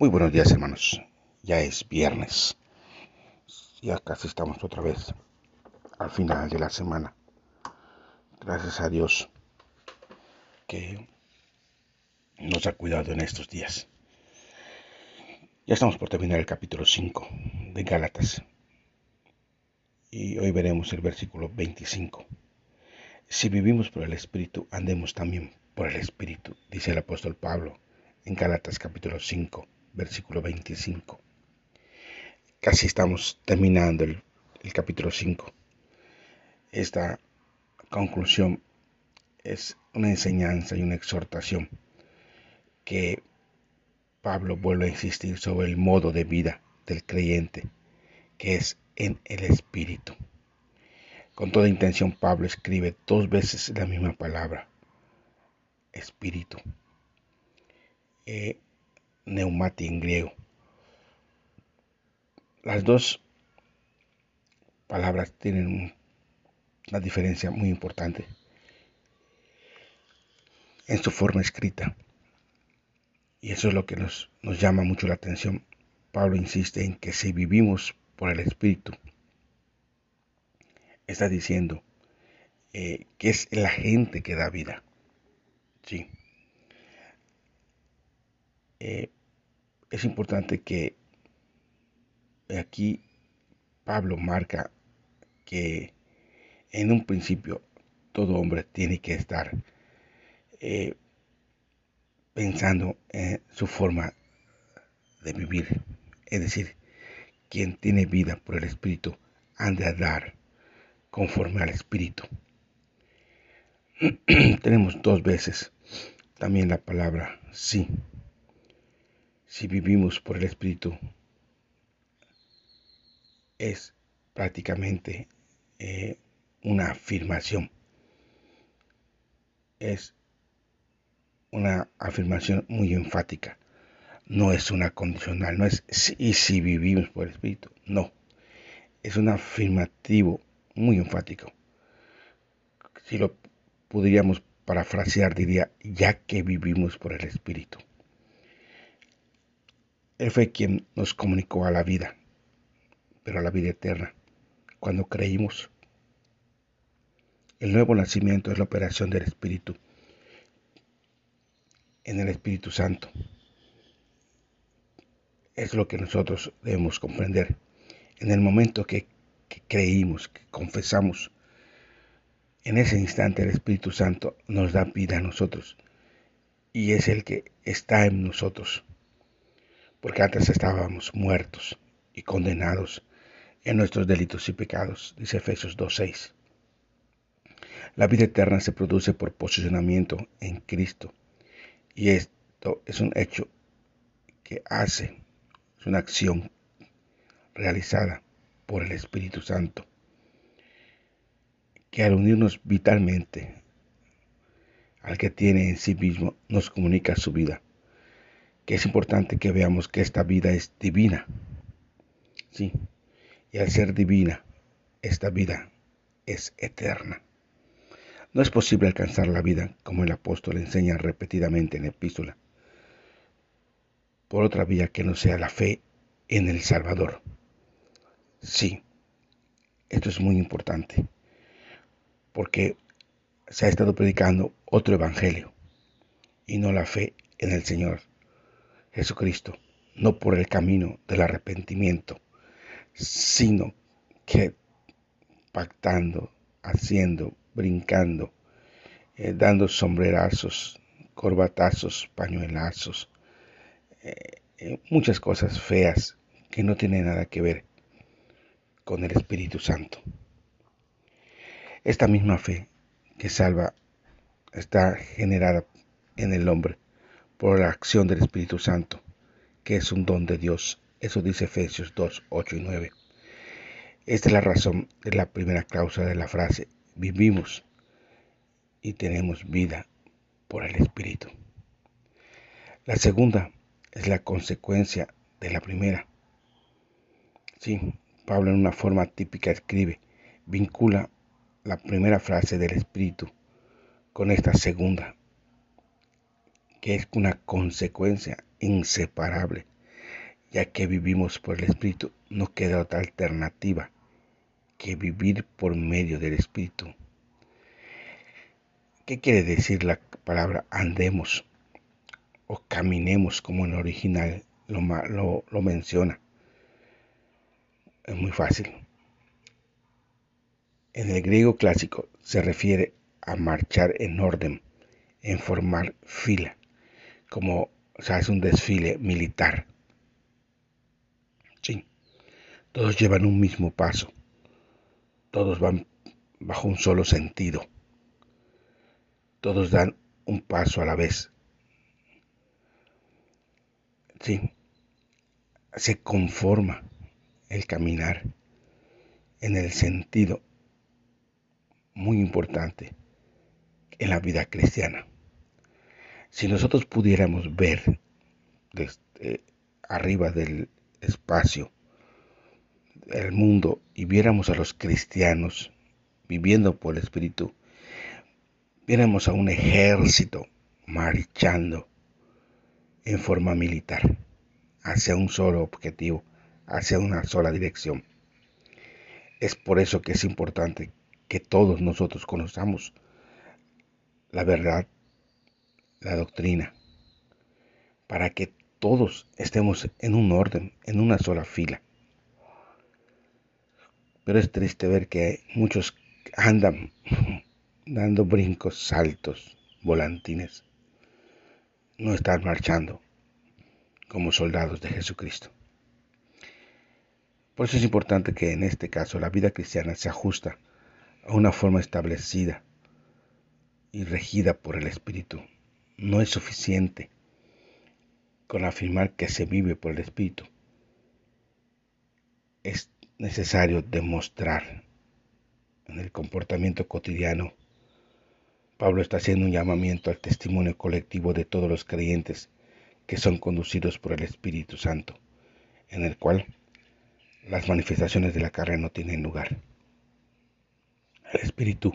Muy buenos días hermanos, ya es viernes, ya casi estamos otra vez al final de la semana. Gracias a Dios que nos ha cuidado en estos días. Ya estamos por terminar el capítulo 5 de Gálatas y hoy veremos el versículo 25. Si vivimos por el Espíritu, andemos también por el Espíritu, dice el apóstol Pablo en Gálatas capítulo 5 versículo 25. Casi estamos terminando el, capítulo 5. Esta conclusión es una enseñanza y una exhortación que Pablo vuelve a insistir sobre el modo de vida del creyente, que es en el Espíritu. Con toda intención, Pablo escribe dos veces la misma palabra, Espíritu. Eh, neumati en griego. Las dos palabras tienen una diferencia muy importante en su forma escrita. Y eso es lo que nos, llama mucho la atención. Pablo insiste en que si vivimos por el Espíritu, está diciendo eh, que es la gente que da vida. Sí. Eh, es importante que aquí Pablo marca que en un principio todo hombre tiene que estar eh, pensando en su forma de vivir. Es decir, quien tiene vida por el Espíritu anda a dar conforme al Espíritu. Tenemos dos veces también la palabra sí si vivimos por el Espíritu, es prácticamente eh, una afirmación. Es una afirmación muy enfática. No es una condicional, no es y si vivimos por el Espíritu. No. Es un afirmativo muy enfático. Si lo pudiéramos parafrasear, diría, ya que vivimos por el Espíritu. Él fue quien nos comunicó a la vida, pero a la vida eterna, cuando creímos. El nuevo nacimiento es la operación del Espíritu en el Espíritu Santo. Es lo que nosotros debemos comprender. En el momento que, que creímos, que confesamos, en ese instante el Espíritu Santo nos da vida a nosotros y es el que está en nosotros porque antes estábamos muertos y condenados en nuestros delitos y pecados, dice Efesios 2.6. La vida eterna se produce por posicionamiento en Cristo y esto es un hecho que hace, es una acción realizada por el Espíritu Santo, que al unirnos vitalmente al que tiene en sí mismo nos comunica su vida es importante que veamos que esta vida es divina. Sí, y al ser divina, esta vida es eterna. No es posible alcanzar la vida, como el apóstol enseña repetidamente en la epístola, por otra vía que no sea la fe en el Salvador. Sí, esto es muy importante, porque se ha estado predicando otro evangelio y no la fe en el Señor Jesucristo, no por el camino del arrepentimiento, sino que pactando, haciendo, brincando, eh, dando sombrerazos, corbatazos, pañuelazos, eh, eh, muchas cosas feas que no tienen nada que ver con el Espíritu Santo. Esta misma fe que salva está generada en el hombre por la acción del Espíritu Santo, que es un don de Dios. Eso dice Efesios 2, 8 y 9. Esta es la razón de la primera causa de la frase, vivimos y tenemos vida por el Espíritu. La segunda es la consecuencia de la primera. Sí, Pablo en una forma típica escribe, vincula la primera frase del Espíritu con esta segunda que es una consecuencia inseparable ya que vivimos por el Espíritu, no queda otra alternativa que vivir por medio del Espíritu. ¿Qué quiere decir la palabra andemos o caminemos como en el original lo, lo menciona? Es muy fácil. En el griego clásico se refiere a marchar en orden, en formar fila, como o sea, es un desfile militar. Sí, todos llevan un mismo paso, todos van bajo un solo sentido, todos dan un paso a la vez. Sí, se conforma el caminar en el sentido muy importante en la vida cristiana. Si nosotros pudiéramos ver desde arriba del espacio el mundo y viéramos a los cristianos viviendo por el Espíritu, viéramos a un ejército marchando en forma militar hacia un solo objetivo, hacia una sola dirección. Es por eso que es importante que todos nosotros conozcamos la verdad, la doctrina, para que todos estemos en un orden, en una sola fila. Pero es triste ver que muchos andan dando brincos, saltos, volantines. No están marchando como soldados de Jesucristo. Por eso es importante que en este caso la vida cristiana se ajusta a una forma establecida y regida por el Espíritu. No es suficiente con afirmar que se vive por el Espíritu. Es necesario demostrar en el comportamiento cotidiano. Pablo está haciendo un llamamiento al testimonio colectivo de todos los creyentes que son conducidos por el Espíritu Santo, en el cual las manifestaciones de la carne no tienen lugar. El Espíritu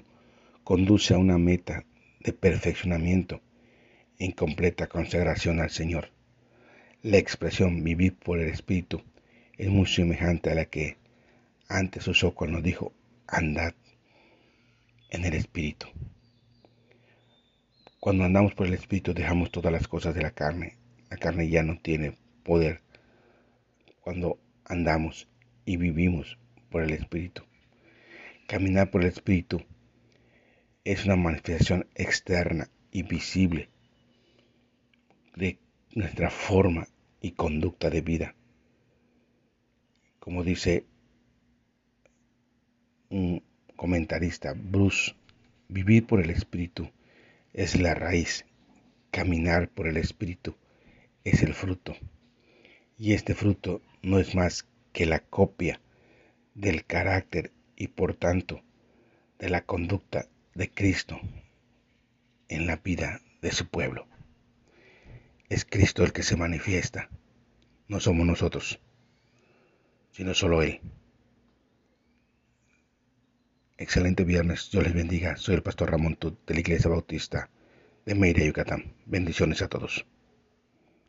conduce a una meta de perfeccionamiento en completa consagración al Señor. La expresión vivir por el Espíritu es muy semejante a la que antes usó cuando dijo andad en el Espíritu. Cuando andamos por el Espíritu dejamos todas las cosas de la carne. La carne ya no tiene poder cuando andamos y vivimos por el Espíritu. Caminar por el Espíritu es una manifestación externa y visible de nuestra forma y conducta de vida. Como dice un comentarista, Bruce, vivir por el Espíritu es la raíz, caminar por el Espíritu es el fruto. Y este fruto no es más que la copia del carácter y por tanto de la conducta de Cristo en la vida de su pueblo. Es Cristo el que se manifiesta, no somos nosotros, sino solo Él. Excelente viernes, Dios les bendiga. Soy el pastor Ramón Tut de la Iglesia Bautista de Meire, Yucatán. Bendiciones a todos.